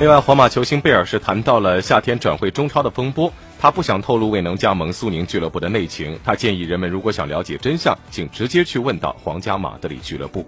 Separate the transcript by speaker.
Speaker 1: 另外皇马球星贝尔是谈到了夏天转会中超的风波他不想透露未能加盟苏宁俱乐部的内情他建议人们如果想了解真相请直接去问到皇家马德里俱乐部。